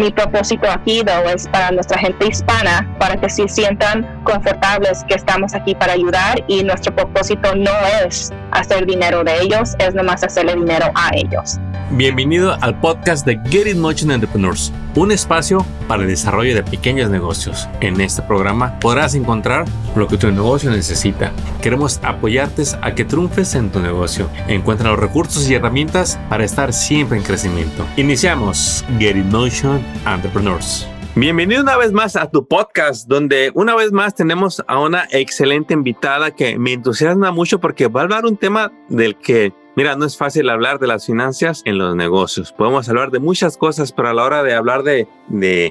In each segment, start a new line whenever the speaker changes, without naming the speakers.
mi propósito aquí though, es para nuestra gente hispana, para que se sientan confortables que estamos aquí para ayudar y nuestro propósito no es hacer dinero de ellos, es nomás hacerle dinero a ellos.
Bienvenido al podcast de Get It Motion Entrepreneurs, un espacio para el desarrollo de pequeños negocios. En este programa podrás encontrar lo que tu negocio necesita. Queremos apoyarte a que triunfes en tu negocio. Encuentra los recursos y herramientas para estar siempre en crecimiento. Iniciamos Get It Motion Entrepreneurs. Bienvenido una vez más a tu podcast, donde una vez más tenemos a una excelente invitada que me entusiasma mucho porque va a hablar un tema del que Mira, no es fácil hablar de las finanzas en los negocios. Podemos hablar de muchas cosas, pero a la hora de hablar de,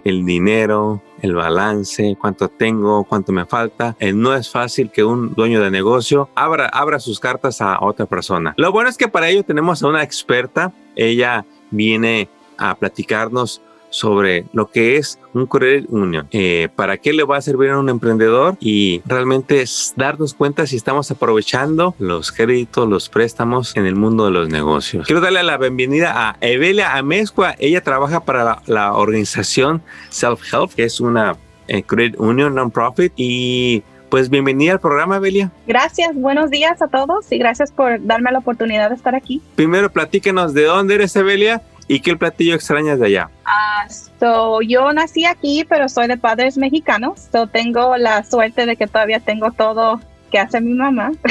el dinero, el balance, cuánto tengo, cuánto me falta, eh, no es fácil que un dueño de negocio abra, abra sus cartas a otra persona. Lo bueno es que para ello tenemos a una experta. Ella viene a platicarnos sobre lo que es un credit union, eh, para qué le va a servir a un emprendedor y realmente es darnos cuenta si estamos aprovechando los créditos, los préstamos en el mundo de los negocios. Quiero darle la bienvenida a Evelia Amezcua. Ella trabaja para la, organización Self Help, que es una eh, credit union non-profit y pues bienvenida al programa, Evelia.
Gracias, buenos días a todos y gracias por darme la oportunidad de estar aquí.
Primero, platíquenos de dónde eres, Evelia, ¿Y qué platillo extrañas de allá?
Ah, so, yo nací aquí, pero soy de padres mexicanos. So, tengo la suerte de que todavía tengo todo que hace mi mamá.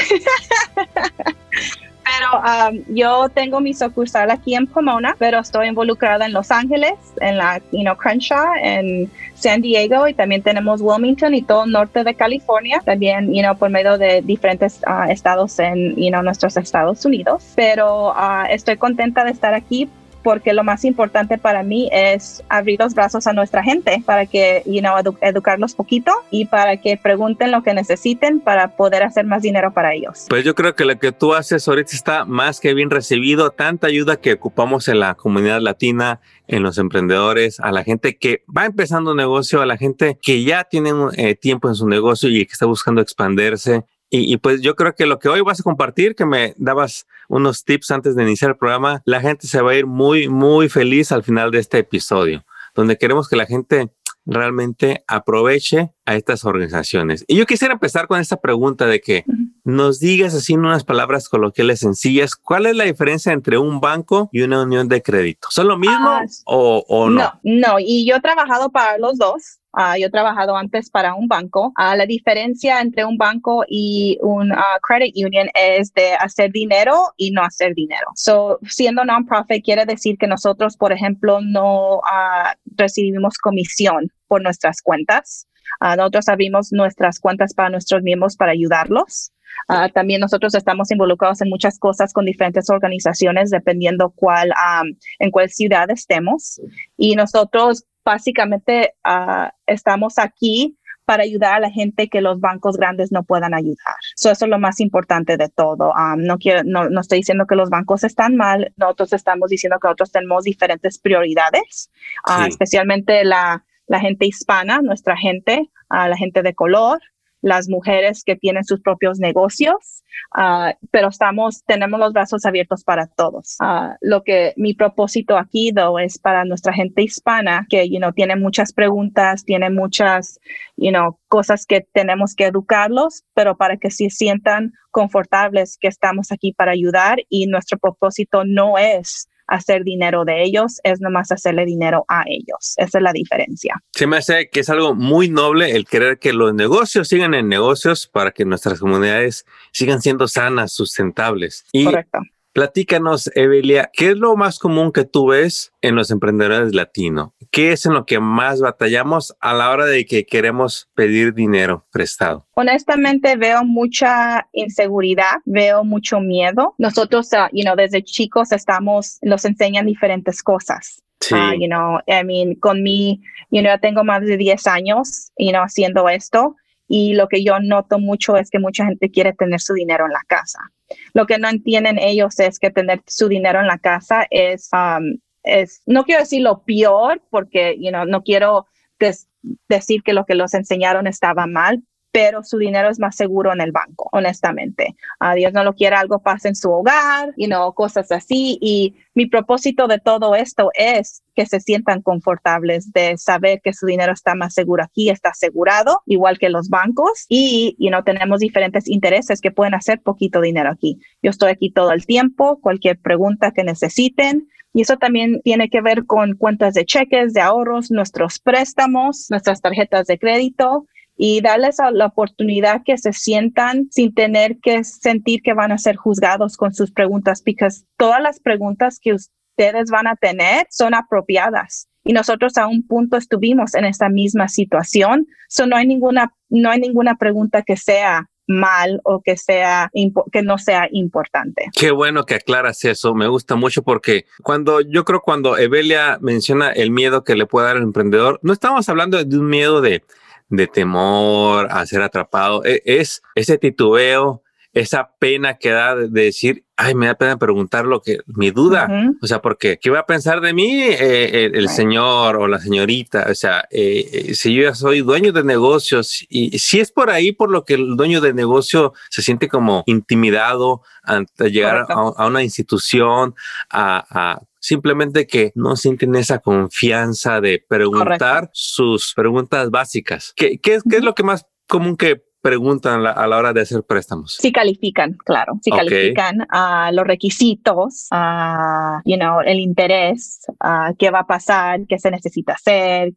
pero um, yo tengo mi sucursal aquí en Pomona, pero estoy involucrada en Los Ángeles, en la you know, Crenshaw, en San Diego y también tenemos Wilmington y todo el norte de California, también you know, por medio de diferentes uh, estados en you know, nuestros Estados Unidos. Pero uh, estoy contenta de estar aquí porque lo más importante para mí es abrir los brazos a nuestra gente para que, you know, educarlos poquito y para que pregunten lo que necesiten para poder hacer más dinero para ellos.
Pues yo creo que lo que tú haces ahorita está más que bien recibido, tanta ayuda que ocupamos en la comunidad latina, en los emprendedores, a la gente que va empezando un negocio, a la gente que ya tiene eh, tiempo en su negocio y que está buscando expandirse. Y, y, pues yo creo que lo que hoy vas a compartir, que me dabas unos tips antes de iniciar el programa, la gente se va a ir muy, muy feliz al final de este episodio, donde queremos que la gente realmente aproveche a estas organizaciones. Y yo quisiera empezar con esta pregunta de que nos digas así en unas palabras coloquiales sencillas, ¿cuál es la diferencia entre un banco y una unión de crédito? ¿Son lo mismo ah, o, o, no?
No, no, y yo he trabajado para los dos. Uh, yo he trabajado antes para un banco. Uh, la diferencia entre un banco y un uh, credit union es de hacer dinero y no hacer dinero. So, siendo non-profit quiere decir que nosotros, por ejemplo, no recibimos comisión por nuestras cuentas. nosotros abrimos nuestras cuentas para nuestros miembros para ayudarlos. también nosotros estamos involucrados en muchas cosas con diferentes organizaciones, dependiendo cuál, en cuál ciudad estemos. Y nosotros básicamente uh, estamos aquí para ayudar a la gente que los bancos grandes no puedan ayudar. eso es lo más importante de todo. Um, no, quiero, no, no, estoy diciendo que los bancos están mal, nosotros estamos diciendo que nosotros tenemos diferentes prioridades, uh, especialmente la, la gente hispana, nuestra gente, uh, la gente de color, las mujeres que tienen sus propios negocios, uh, pero estamos, tenemos los brazos abiertos para todos. Uh, lo que mi propósito aquí, though, es para nuestra gente hispana que, you know, tiene muchas preguntas, tiene muchas, cosas que tenemos que educarlos, pero para que se sientan confortables que estamos aquí para ayudar y nuestro propósito no es hacer dinero de ellos, es nomás hacerle dinero a ellos. Esa es la diferencia.
Se me hace que es algo muy noble el querer que los negocios sigan en negocios para que nuestras comunidades sigan siendo sanas, sustentables. Y Correcto. Platícanos, Evelia, ¿qué es lo más común que tú ves en los emprendedores latinos? ¿Qué es en lo que más batallamos a la hora de que queremos pedir dinero prestado?
Honestamente veo mucha inseguridad, veo mucho miedo. Nosotros, uh, you know, desde chicos estamos, nos enseñan diferentes cosas. Sí. Uh, you know, I mean, con mi, you know, tengo más de 10 años, you know, haciendo esto y lo que yo noto mucho es que mucha gente quiere tener su dinero en la casa. Lo que no entienden ellos es que tener su dinero en la casa es, um, es no quiero decir lo peor porque, you know, no quiero decir que lo que los enseñaron estaba mal, pero su dinero es más seguro en el banco, honestamente. A Dios no lo quiere, algo pasa en su hogar, y no cosas así. Y mi propósito de todo esto es que se sientan confortables de saber que su dinero está más seguro aquí, está asegurado, igual que los bancos, y no tenemos diferentes intereses que pueden hacer poquito dinero aquí. Yo estoy aquí todo el tiempo, cualquier pregunta que necesiten. Y eso también tiene que ver con cuentas de cheques, de ahorros, nuestros préstamos, nuestras tarjetas de crédito y darles la oportunidad que se sientan sin tener que sentir que van a ser juzgados con sus preguntas, porque todas las preguntas que ustedes van a tener son apropiadas. Y nosotros a un punto estuvimos en esta misma situación, so no hay ninguna no hay ninguna pregunta que sea mal o que sea que no sea importante.
Qué bueno que aclaras eso, me gusta mucho porque cuando yo creo cuando Evelia menciona el miedo que le puede dar al emprendedor, no estamos hablando de un miedo de de temor a ser atrapado, e, es ese titubeo, esa pena que da de decir, ay, me da pena preguntar lo que, mi duda, o sea, porque, ¿qué va a pensar de mí eh, el, señor o la señorita? O sea, eh, eh, si yo ya soy dueño de negocios y si es por ahí por lo que el dueño de negocio se siente como intimidado ante llegar a, una institución, a, simplemente que no sienten esa confianza de preguntar sus preguntas básicas. ¿Qué, qué, es, ¿Qué es lo que más común que preguntan a la hora de hacer préstamos?
Si califican, claro. Si califican a los requisitos, a you know, el interés, a qué va a pasar, qué se necesita hacer,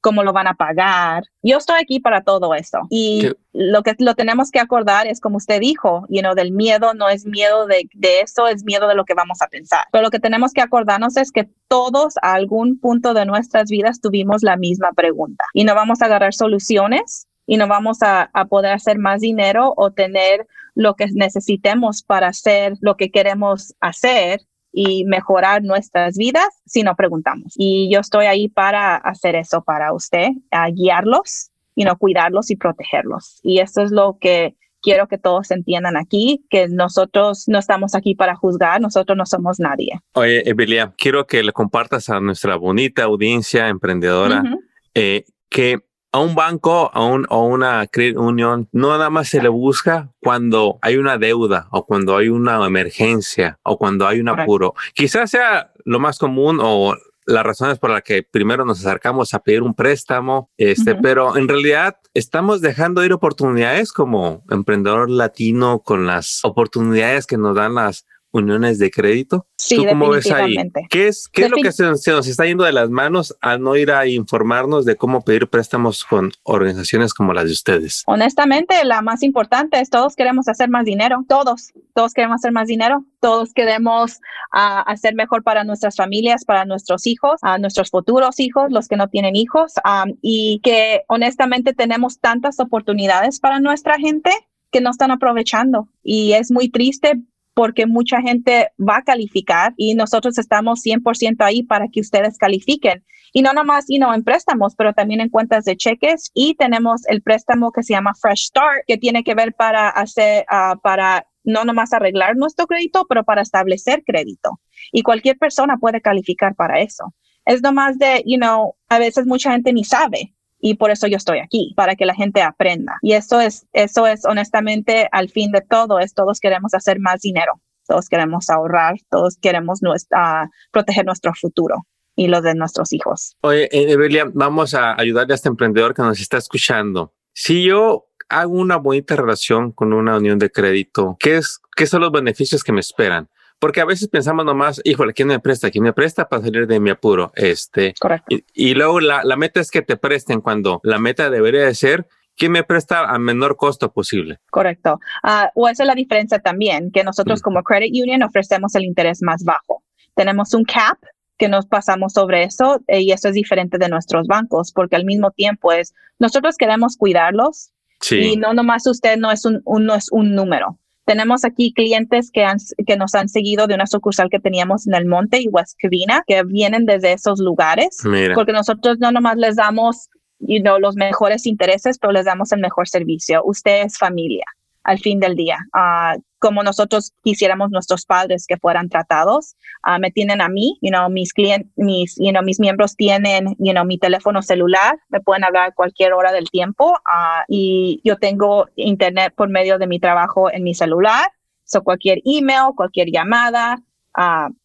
cómo lo van a pagar. Yo estoy aquí para todo eso. Y lo que lo tenemos que acordar es, como usted dijo, you know, del miedo no es miedo de, de eso, es miedo de lo que vamos a pensar. Pero lo que tenemos que acordarnos es que todos a algún punto de nuestras vidas tuvimos la misma pregunta y no vamos a agarrar soluciones y no vamos a, poder hacer más dinero o tener lo que necesitemos para hacer lo que queremos hacer y mejorar nuestras vidas si no preguntamos. Y yo estoy ahí para hacer eso para usted, a guiarlos y no cuidarlos y protegerlos. Y eso es lo que quiero que todos entiendan aquí, que nosotros no estamos aquí para juzgar, nosotros no somos nadie.
Oye, Emilia, quiero que le compartas a nuestra bonita audiencia emprendedora eh, que a un banco a un, o una credit union no nada más se le busca cuando hay una deuda o cuando hay una emergencia o cuando hay un apuro. Quizás sea lo más común o las razones por las que primero nos acercamos a pedir un préstamo, este, pero en realidad estamos dejando ir oportunidades como emprendedor latino con las oportunidades que nos dan las uniones de crédito.
Sí, ¿Tú cómo ves ahí?
¿Qué es, qué es lo que se, nos está yendo de las manos al no ir a informarnos de cómo pedir préstamos con organizaciones como las de ustedes?
Honestamente, la más importante es todos queremos hacer más dinero, todos, todos queremos hacer más dinero, todos queremos ah, hacer mejor para nuestras familias, para nuestros hijos, a nuestros futuros hijos, los que no tienen hijos, y que honestamente tenemos tantas oportunidades para nuestra gente que no están aprovechando. Y es muy triste porque mucha gente va a calificar y nosotros estamos 100% ahí para que ustedes califiquen. Y no nomás y no en préstamos, pero también en cuentas de cheques y tenemos el préstamo que se llama Fresh Start, que tiene que ver para hacer, ah, para no nomás arreglar nuestro crédito, pero para establecer crédito. Y cualquier persona puede calificar para eso. Es nomás de, you know, a veces mucha gente ni sabe y por eso yo estoy aquí, para que la gente aprenda. Y eso es, eso es honestamente al fin de todo, es todos queremos hacer más dinero, todos queremos ahorrar, todos queremos nuestra, proteger nuestro futuro y lo de nuestros hijos.
Oye, eh, Evelia, vamos a ayudarle a este emprendedor que nos está escuchando. Si yo hago una bonita relación con una unión de crédito, ¿qué, es, qué son los beneficios que me esperan? Porque a veces pensamos nomás, híjole, ¿quién me presta? ¿Quién me presta para salir de mi apuro? Este,
Correcto.
Y, luego la, la, meta es que te presten cuando la meta debería de ser ¿Quién me presta a menor costo posible?
Correcto. Uh, o esa es la diferencia también, que nosotros como credit union ofrecemos el interés más bajo. Tenemos un cap que nos pasamos sobre eso eh, y eso es diferente de nuestros bancos porque al mismo tiempo es, nosotros queremos cuidarlos sí. y no nomás usted no es un, un, no es un número. Tenemos aquí clientes que, han, que nos han seguido de una sucursal que teníamos en el Monte y West Covina, que vienen desde esos lugares, porque nosotros no nomás les damos you know, los mejores intereses, pero les damos el mejor servicio. Usted es familia. Al fin del día. Uh, como nosotros quisiéramos nuestros padres que fueran tratados. Uh, me tienen a mí, mis miembros tienen, mi teléfono celular, me pueden hablar a cualquier hora del tiempo uh, y yo tengo internet por medio de mi trabajo en mi celular. So cualquier email, cualquier llamada,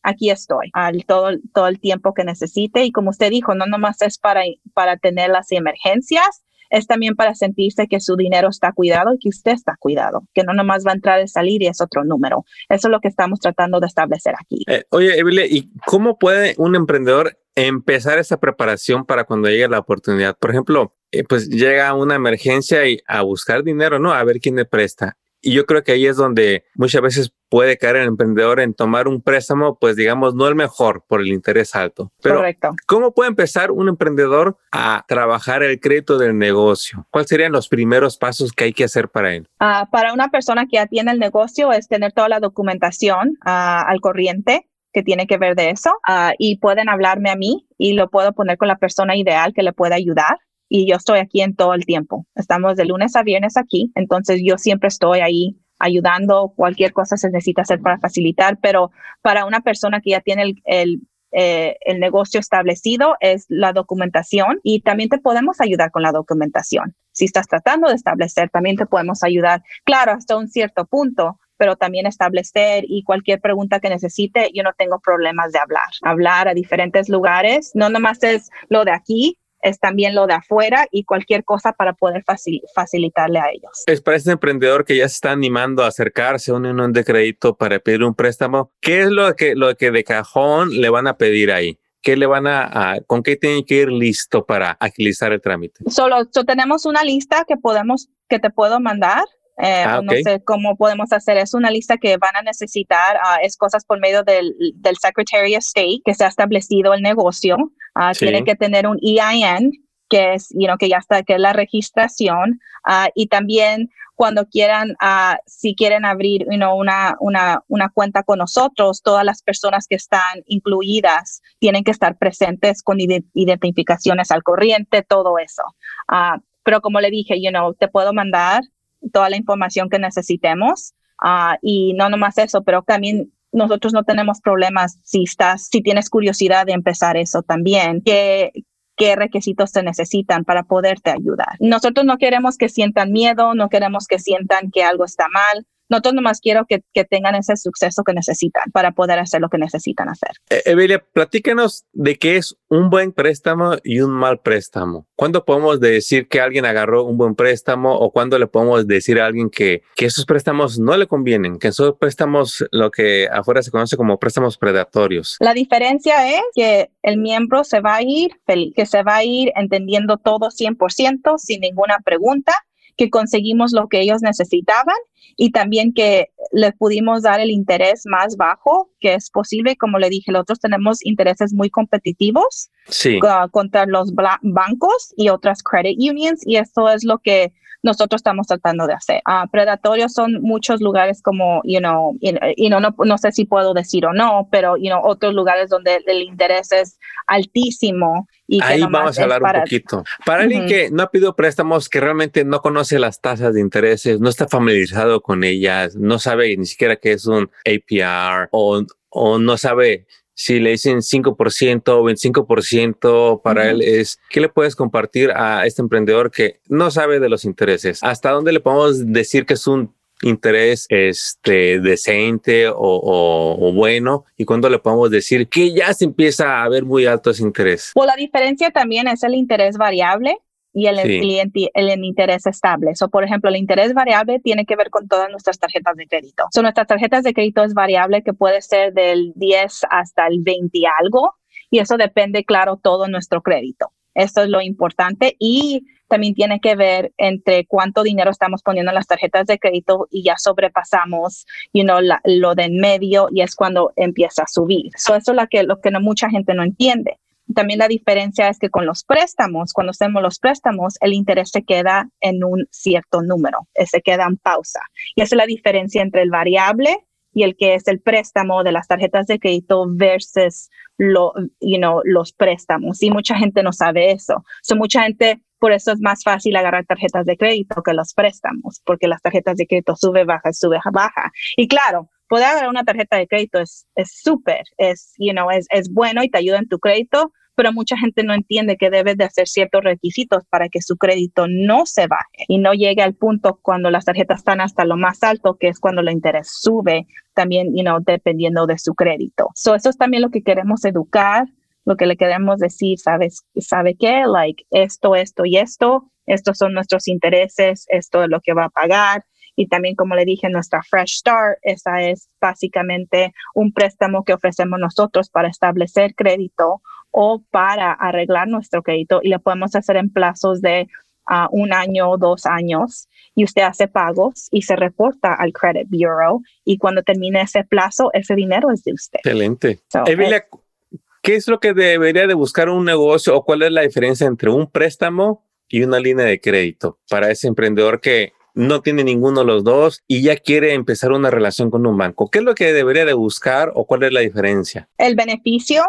aquí estoy uh, todo, el tiempo que necesite. Y como usted dijo, no nomás es para tener las emergencias, es también para sentirse que su dinero está cuidado y que usted está cuidado, que no nomás va a entrar y salir y es otro número. Eso es lo que estamos tratando de establecer aquí.
Eh, oye, Evelia, ¿y cómo puede un emprendedor empezar esa preparación para cuando llegue la oportunidad? Por ejemplo, eh, pues llega una emergencia y a buscar dinero, ¿no? A ver quién le presta. Y yo creo que ahí es donde muchas veces puede caer el emprendedor en tomar un préstamo, pues digamos, no el mejor por el interés alto. Pero, Correcto. ¿cómo puede empezar un emprendedor a trabajar el crédito del negocio? ¿Cuáles serían los primeros pasos que hay que hacer para él?
Uh, para una persona que ya tiene el negocio es tener toda la documentación uh, al corriente que tiene que ver de eso uh, y pueden hablarme a mí y lo puedo poner con la persona ideal que le pueda ayudar y yo estoy aquí en todo el tiempo. Estamos de lunes a viernes aquí, entonces yo siempre estoy ahí ayudando, cualquier cosa se necesita hacer para facilitar, pero para una persona que ya tiene el, el, eh, el negocio establecido es la documentación y también te podemos ayudar con la documentación. Si estás tratando de establecer, también te podemos ayudar, claro, hasta un cierto punto, pero también establecer y cualquier pregunta que necesite, yo no tengo problemas de hablar. Hablar a diferentes lugares, no nomás es lo de aquí, es también lo de afuera y cualquier cosa para poder facilitarle a ellos.
Es para ese emprendedor que ya se está animando a acercarse a un unión de crédito para pedir un préstamo. ¿Qué es lo que, lo que de cajón le van a pedir ahí? ¿Qué le van a, con qué tiene que ir listo para agilizar el trámite?
Solo tenemos una lista que podemos, que te puedo mandar eh, ah, no sé cómo podemos hacer. Es una lista que van a necesitar, uh, es cosas por medio del, del, Secretary of State que se ha establecido el negocio. Uh, Tiene que tener un EIN, que es, you know, que ya está, que es la registración. y también cuando quieran, si quieren abrir you know, una, una, una cuenta con nosotros, todas las personas que están incluidas tienen que estar presentes con identificaciones al corriente, todo eso. pero como le dije, you know, te puedo mandar toda la información que necesitemos. Uh, y no nomás eso, pero también nosotros no tenemos problemas si estás, si tienes curiosidad de empezar eso también. ¿Qué, qué requisitos se necesitan para poderte ayudar? Nosotros no queremos que sientan miedo, no queremos que sientan que algo está mal. Nosotros nomás quiero que, que, tengan ese suceso que necesitan para poder hacer lo que necesitan hacer.
Eh, Evelia, platícanos de qué es un buen préstamo y un mal préstamo. ¿Cuándo podemos decir que alguien agarró un buen préstamo o cuándo le podemos decir a alguien que, que esos préstamos no le convienen, que esos préstamos, lo que afuera se conoce como préstamos predatorios?
La diferencia es que el miembro se va a ir feliz, que se va a ir entendiendo todo 100% sin ninguna pregunta que conseguimos lo que ellos necesitaban y también que les pudimos dar el interés más bajo que es posible. Como le dije, nosotros tenemos intereses muy competitivos contra los bancos y otras credit unions y esto es lo que nosotros estamos tratando de hacer. Uh, predatorios son muchos lugares como, you know, y, no, no, sé si puedo decir o no, pero, you know, otros lugares donde el interés es altísimo. Y
Ahí vamos a hablar un poquito. Para alguien que no ha pedido préstamos, que realmente no conoce las tasas de intereses, no está familiarizado con ellas, no sabe ni siquiera qué es un APR o, o no sabe si le dicen 5% o 25% para él es, ¿qué le puedes compartir a este emprendedor que no sabe de los intereses? ¿Hasta dónde le podemos decir que es un interés este, decente o, o, bueno y cuándo le podemos decir que ya se empieza a ver muy alto ese interés?
Pues la diferencia también es el interés variable y el, cliente, el, interés estable. So, por ejemplo, el interés variable tiene que ver con todas nuestras tarjetas de crédito. Son nuestras tarjetas de crédito es variable que puede ser del 10 hasta el 20 y algo. Y eso depende, claro, todo nuestro crédito. Esto es lo importante y también tiene que ver entre cuánto dinero estamos poniendo en las tarjetas de crédito y ya sobrepasamos, you lo de en medio y es cuando empieza a subir. eso es lo que, lo que mucha gente no entiende. También la diferencia es que con los préstamos, cuando hacemos los préstamos, el interés se queda en un cierto número, eh, se queda en pausa. Y esa es la diferencia entre el variable y el que es el préstamo de las tarjetas de crédito versus lo, you los préstamos. Y mucha gente no sabe eso. So, mucha gente Por eso es más fácil agarrar tarjetas de crédito que los préstamos, porque las tarjetas de crédito sube, baja, sube, baja. Y claro, poder agarrar una tarjeta de crédito es súper, es, you know, es, es bueno y te ayuda en tu crédito, pero mucha gente no entiende que debes de hacer ciertos requisitos para que su crédito no se baje y no llegue al punto cuando las tarjetas están hasta lo más alto, que es cuando el interés sube, también, you dependiendo de su crédito. So, eso es también lo que queremos educar, lo que le queremos decir, ¿sabes? ¿Sabe qué? Like, esto, esto y esto, estos son nuestros intereses, esto es lo que va a pagar. Y también, como le dije, nuestra Fresh Start, esa es básicamente un préstamo que ofrecemos nosotros para establecer crédito o para arreglar nuestro crédito y lo podemos hacer en plazos de uh, un año o dos años y usted hace pagos y se reporta al Credit Bureau y cuando termine ese plazo, ese dinero es de usted.
Excelente. ¿Qué es lo que debería de buscar un negocio o cuál es la diferencia entre un préstamo y una línea de crédito para ese emprendedor que no tiene ninguno de los dos y ya quiere empezar una relación con un banco? ¿Qué es lo que debería de buscar o cuál es la diferencia?
El beneficio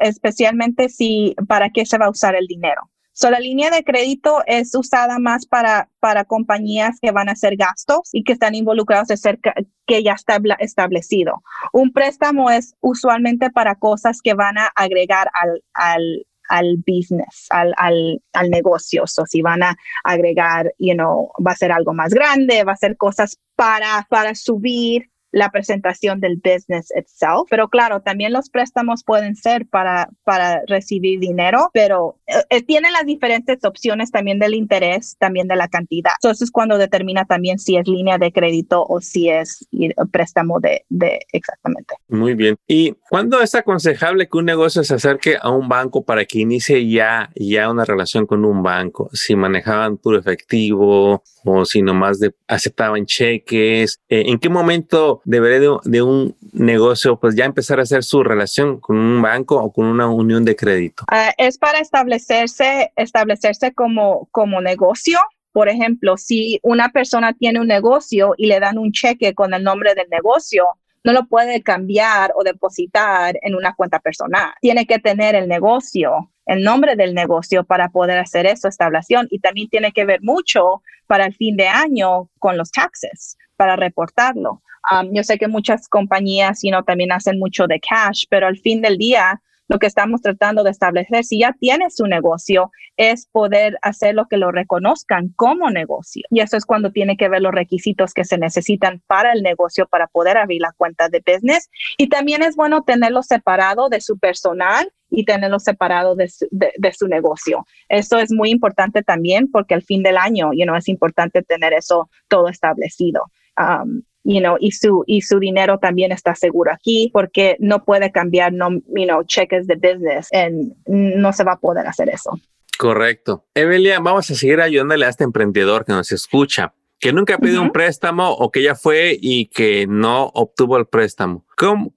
especialmente si para qué se va a usar el dinero. So, la línea de crédito es usada más para, para compañías que van a hacer gastos y que están involucrados de cerca, que ya está establecido. Un préstamo es usualmente para cosas que van a agregar al, al, al business, al, al, al negocio. O si van a agregar, you know, va a ser algo más grande, va a ser cosas para, para subir la presentación del business itself. Pero claro, también los préstamos pueden ser para, para recibir dinero, pero eh, eh, tienen las diferentes opciones también del interés, también de la cantidad. Entonces es cuando determina también si es línea de crédito o si es préstamo de, de exactamente.
Muy bien. ¿Y cuándo es aconsejable que un negocio se acerque a un banco para que inicie ya, ya una relación con un banco? Si manejaban puro efectivo o si nomás de, aceptaban cheques, eh, ¿en qué momento debería de, un negocio pues ya empezar a hacer su relación con un banco o con una unión de crédito?
Ah, es para establecerse, establecerse como, como negocio. Por ejemplo, si una persona tiene un negocio y le dan un cheque con el nombre del negocio, no lo puede cambiar o depositar en una cuenta personal. Tiene que tener el negocio, el nombre del negocio para poder hacer eso, establación. Y también tiene que ver mucho para el fin de año con los taxes, para reportarlo. Um, yo sé que muchas compañías you también hacen mucho de cash, pero al fin del día, lo que estamos tratando de establecer, si ya tienes su negocio, es poder hacer lo que lo reconozcan como negocio. Y eso es cuando tiene que ver los requisitos que se necesitan para el negocio para poder abrir la cuenta de business. Y también es bueno tenerlo separado de su personal y tenerlo separado de su, de, su negocio. Eso es muy importante también porque al fin del año, you know, es importante tener eso todo establecido. Um, you know, y su, y su dinero también está seguro aquí porque no puede cambiar, no, you know, cheques de business, en, no se va a poder hacer eso.
Correcto. Evelia, vamos a seguir ayudándole a este emprendedor que nos escucha, que nunca ha pedido un préstamo o que ya fue y que no obtuvo el préstamo.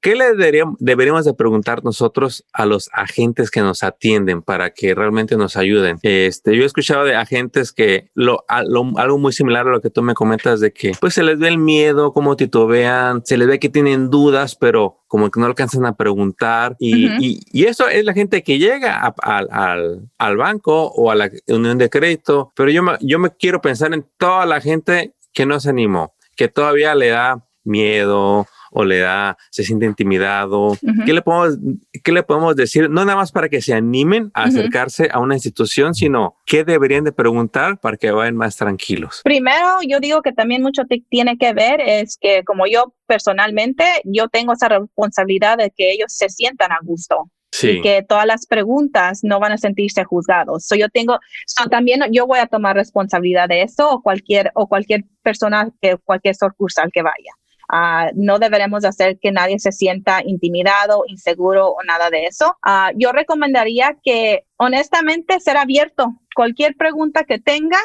¿Qué le deberíamos, de preguntar nosotros a los agentes que nos atienden para que realmente nos ayuden? Este, yo he escuchado de agentes que lo, algo muy similar a lo que tú me comentas de que pues se les ve el miedo, cómo titubean, se les ve que tienen dudas, pero como que no alcanzan a preguntar y, y, eso es la gente que llega al, al, banco o a la unión de crédito, pero yo yo me quiero pensar en toda la gente que no se animó, que todavía le da miedo o le da, se siente intimidado. ¿Qué, le podemos, ¿Qué le podemos decir? No nada más para que se animen a acercarse a una institución, sino qué deberían de preguntar para que vayan más tranquilos.
Primero, yo digo que también mucho tiene que ver es que como yo personalmente, yo tengo esa responsabilidad de que ellos se sientan a gusto. Y que todas las preguntas no van a sentirse juzgados. So yo tengo, también yo voy a tomar responsabilidad de eso o cualquier, o cualquier persona que, cualquier sucursal que vaya. Ah, no deberemos hacer que nadie se sienta intimidado, inseguro o nada de eso. Ah, yo recomendaría que honestamente ser abierto. Cualquier pregunta que tenga,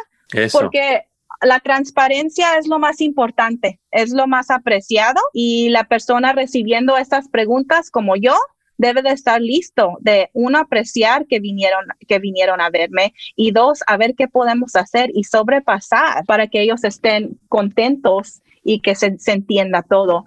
porque la transparencia es lo más importante, es lo más apreciado y la persona recibiendo estas preguntas como yo debe de estar listo de uno apreciar que vinieron que vinieron a verme y dos a ver qué podemos hacer y sobrepasar para que ellos estén contentos y que se, entienda todo.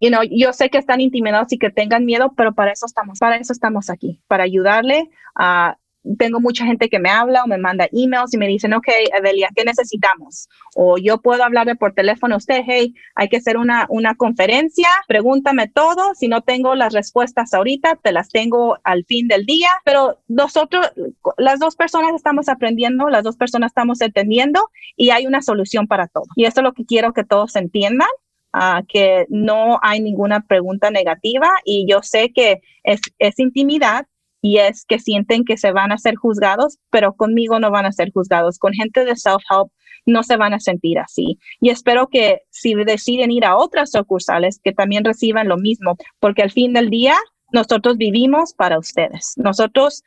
You know, yo sé que están intimidados y que tengan miedo, pero para eso estamos, para eso estamos aquí, para ayudarle a tengo mucha gente que me habla o me manda emails y me dicen, ok, Evelia, ¿qué necesitamos? O yo puedo hablarle por teléfono a usted, hey, hay que hacer una, una conferencia, pregúntame todo, si no tengo las respuestas ahorita, te las tengo al fin del día, pero nosotros, las dos personas estamos aprendiendo, las dos personas estamos entendiendo y hay una solución para todo. Y eso es lo que quiero que todos entiendan. Uh, que no hay ninguna pregunta negativa y yo sé que es, es intimidad, y es que sienten que se van a ser juzgados, pero conmigo no van a ser juzgados. Con gente de self-help no se van a sentir así. Y espero que si deciden ir a otras sucursales, que también reciban lo mismo, porque al fin del día nosotros vivimos para ustedes. Nosotros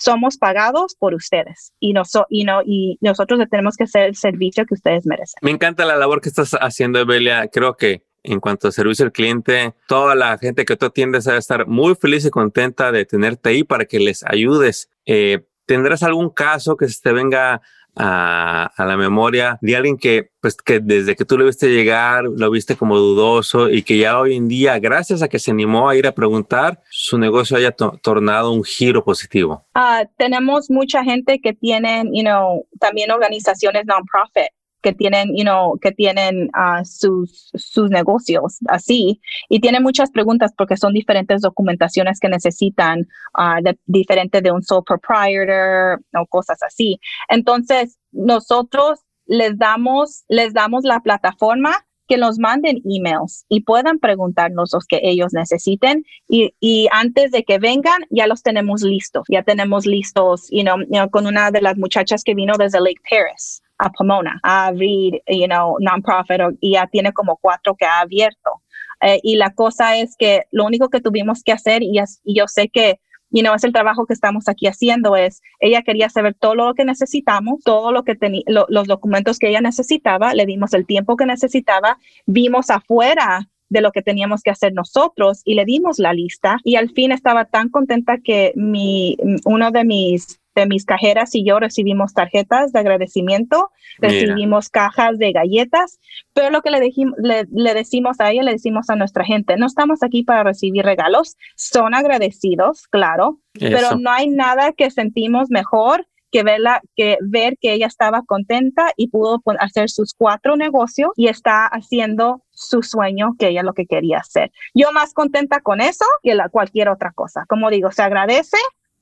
somos pagados por ustedes y, no no, y nosotros tenemos que hacer el servicio que ustedes merecen.
Me encanta la labor que estás haciendo, Evelia. Creo que en cuanto a servicio al cliente, toda la gente que tú atiendes debe estar muy feliz y contenta de tenerte ahí para que les ayudes. Eh, ¿Tendrás algún caso que se te venga a, la memoria de alguien que, pues, que desde que tú lo viste llegar, lo viste como dudoso y que ya hoy en día, gracias a que se animó a ir a preguntar, su negocio haya tornado un giro positivo?
Uh, tenemos mucha gente que tienen, you know, también organizaciones non-profit que tienen, you know, que tienen uh, sus, sus negocios así y tienen muchas preguntas porque son diferentes documentaciones que necesitan, uh, de, diferente de un sole proprietor o cosas así. Entonces, nosotros les damos, les damos la plataforma que nos manden emails y puedan preguntarnos los que ellos necesiten y, y, antes de que vengan ya los tenemos listos, ya tenemos listos, you know, con una de las muchachas que vino desde Lake Paris a Pomona a abrir, you know, non-profit y ya tiene como cuatro que ha abierto. Eh, y la cosa es que lo único que tuvimos que hacer, y, yo sé que you know, es el trabajo que estamos aquí haciendo, es ella quería saber todo lo que necesitamos, todo lo que tenía, los documentos que ella necesitaba, le dimos el tiempo que necesitaba, vimos afuera de lo que teníamos que hacer nosotros y le dimos la lista y al fin estaba tan contenta que mi, uno de mis de mis cajeras y yo recibimos tarjetas de agradecimiento, recibimos cajas de galletas, pero lo que le, le, decimos a ella, le decimos a nuestra gente, no estamos aquí para recibir regalos, son agradecidos, claro, pero no hay nada que sentimos mejor que verla, que ver que ella estaba contenta y pudo hacer sus cuatro negocios y está haciendo su sueño que ella lo que quería hacer. Yo más contenta con eso que la, cualquier otra cosa. Como digo, se agradece,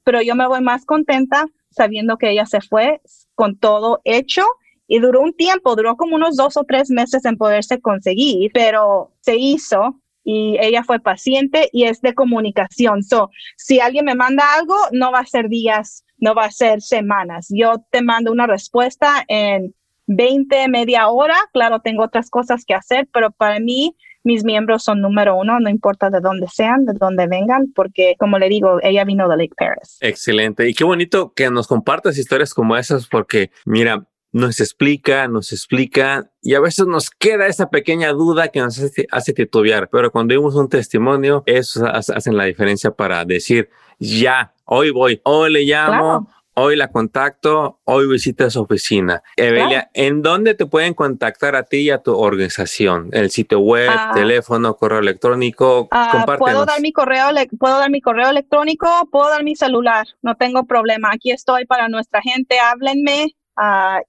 pero yo me voy más contenta sabiendo que ella se fue con todo hecho y duró un tiempo, duró como unos dos o tres meses en poderse conseguir, pero se hizo y ella fue paciente y es de comunicación. So, si alguien me manda algo, no va a ser días, no va a ser semanas. Yo te mando una respuesta en 20, media hora. Claro, tengo otras cosas que hacer, pero para mí mis miembros son número uno, no importa de dónde sean, de dónde vengan, porque como le digo, ella vino de Lake Paris.
Excelente. Y qué bonito que nos compartas historias como esas, porque mira, nos explica, nos explica y a veces nos queda esa pequeña duda que nos hace, titubear, pero cuando vimos un testimonio, eso hace la diferencia para decir, ya, hoy voy, hoy le llamo, Hoy la contacto, hoy visita su oficina. Evelia, ¿en dónde te pueden contactar a ti y a tu organización? ¿El sitio web, ah. teléfono, correo electrónico?
Uh, puedo dar mi correo, puedo dar mi correo electrónico, puedo dar mi celular, no tengo problema. Aquí estoy para nuestra gente, háblenme. Uh,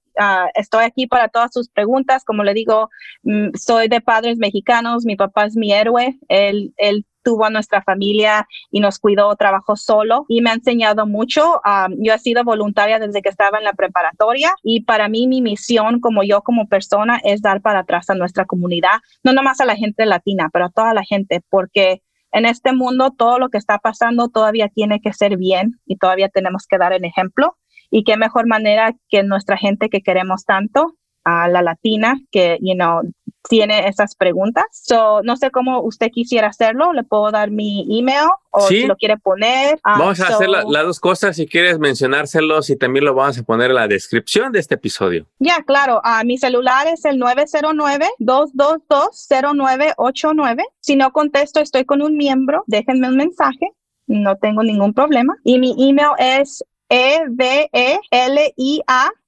estoy aquí para todas sus preguntas. Como le digo, mm, soy de padres mexicanos, mi papá es mi héroe, él, él tuvo a nuestra familia y nos cuidó, trabajó solo y me ha enseñado mucho. yo he sido voluntaria desde que estaba en la preparatoria y para mí mi misión como yo como persona es dar para atrás a nuestra comunidad, no nomás a la gente latina, pero a toda la gente, porque en este mundo todo lo que está pasando todavía tiene que ser bien y todavía tenemos que dar el ejemplo. Y qué mejor manera que nuestra gente que queremos tanto, a la latina, que, you know, tiene esas preguntas. So, no sé cómo usted quisiera hacerlo. Le puedo dar mi email o si lo quiere poner.
Ah, vamos a hacer las dos cosas. Si quieres mencionárselos y también lo vamos a poner en la descripción de este episodio.
Ya, claro. Uh, mi celular es el 909-222-0989. Si no contesto, estoy con un miembro. Déjenme un mensaje. No tengo ningún problema. Y mi email es E-V-E-L-I-A,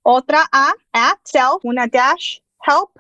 otra A, at self, una dash, help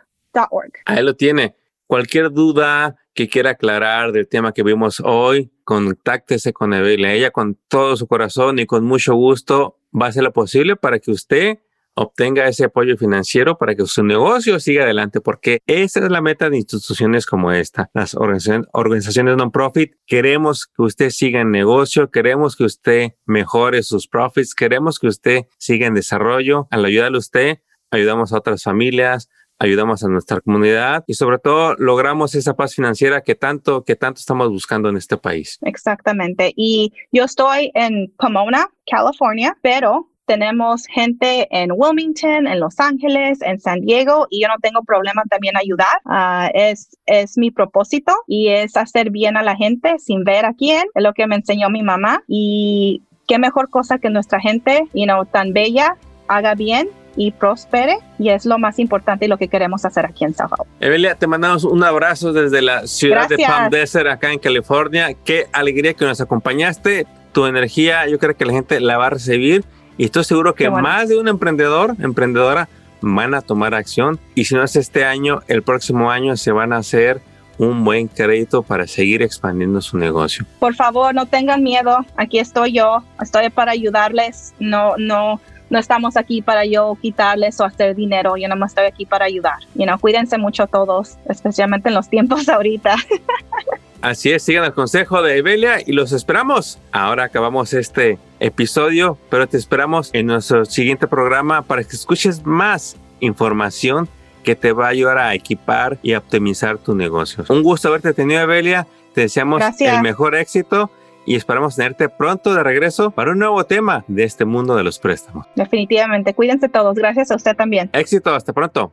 Ahí lo tiene. Cualquier duda que quiera aclarar del tema que vimos hoy, contáctese con Evelia. Ella con todo su corazón y con mucho gusto va a hacer lo posible para que usted obtenga ese apoyo financiero para que su negocio siga adelante, porque esa es la meta de instituciones como esta, las organizaciones, non-profit. Queremos que usted siga en negocio, queremos que usted mejore sus profits, queremos que usted siga en desarrollo. Al ayudarle usted, ayudamos a otras familias, ayudamos a nuestra comunidad y sobre todo logramos esa paz financiera que tanto, que tanto estamos buscando en este país.
Exactamente. Y yo estoy en Pomona, California, pero tenemos gente en Wilmington, en Los Ángeles, en San Diego y yo no tengo problema también ayudar. Ah, es, es mi propósito y es hacer bien a la gente sin ver a quién. Es lo que me enseñó mi mamá y qué mejor cosa que nuestra gente, you know, tan bella, haga bien y prospere y es lo más importante y lo que queremos hacer aquí en Sao Paulo.
Evelia, te mandamos un abrazo desde la ciudad de Palm Desert acá en California. Qué alegría que nos acompañaste. Tu energía yo creo que la gente la va a recibir y estoy seguro que más de un emprendedor, emprendedora, van a tomar acción. Y si no es este año, el próximo año se van a hacer un buen crédito para seguir expandiendo su negocio.
Por favor, no tengan miedo. Aquí estoy yo. Estoy para ayudarles. No, no, no estamos aquí para yo quitarles o hacer dinero. Yo nada más estoy aquí para ayudar. You know, cuídense mucho todos, especialmente en los tiempos ahorita.
Así es, sigan el consejo de Evelia y los esperamos. Ahora acabamos este episodio, pero te esperamos en nuestro siguiente programa para que escuches más información que te va a ayudar a equipar y optimizar tu negocio. Un gusto haberte tenido, Evelia. Te deseamos el mejor éxito y esperamos tenerte pronto de regreso para un nuevo tema de este mundo de los préstamos.
Definitivamente. Cuídense todos. Gracias a usted también.
Éxito. Hasta pronto.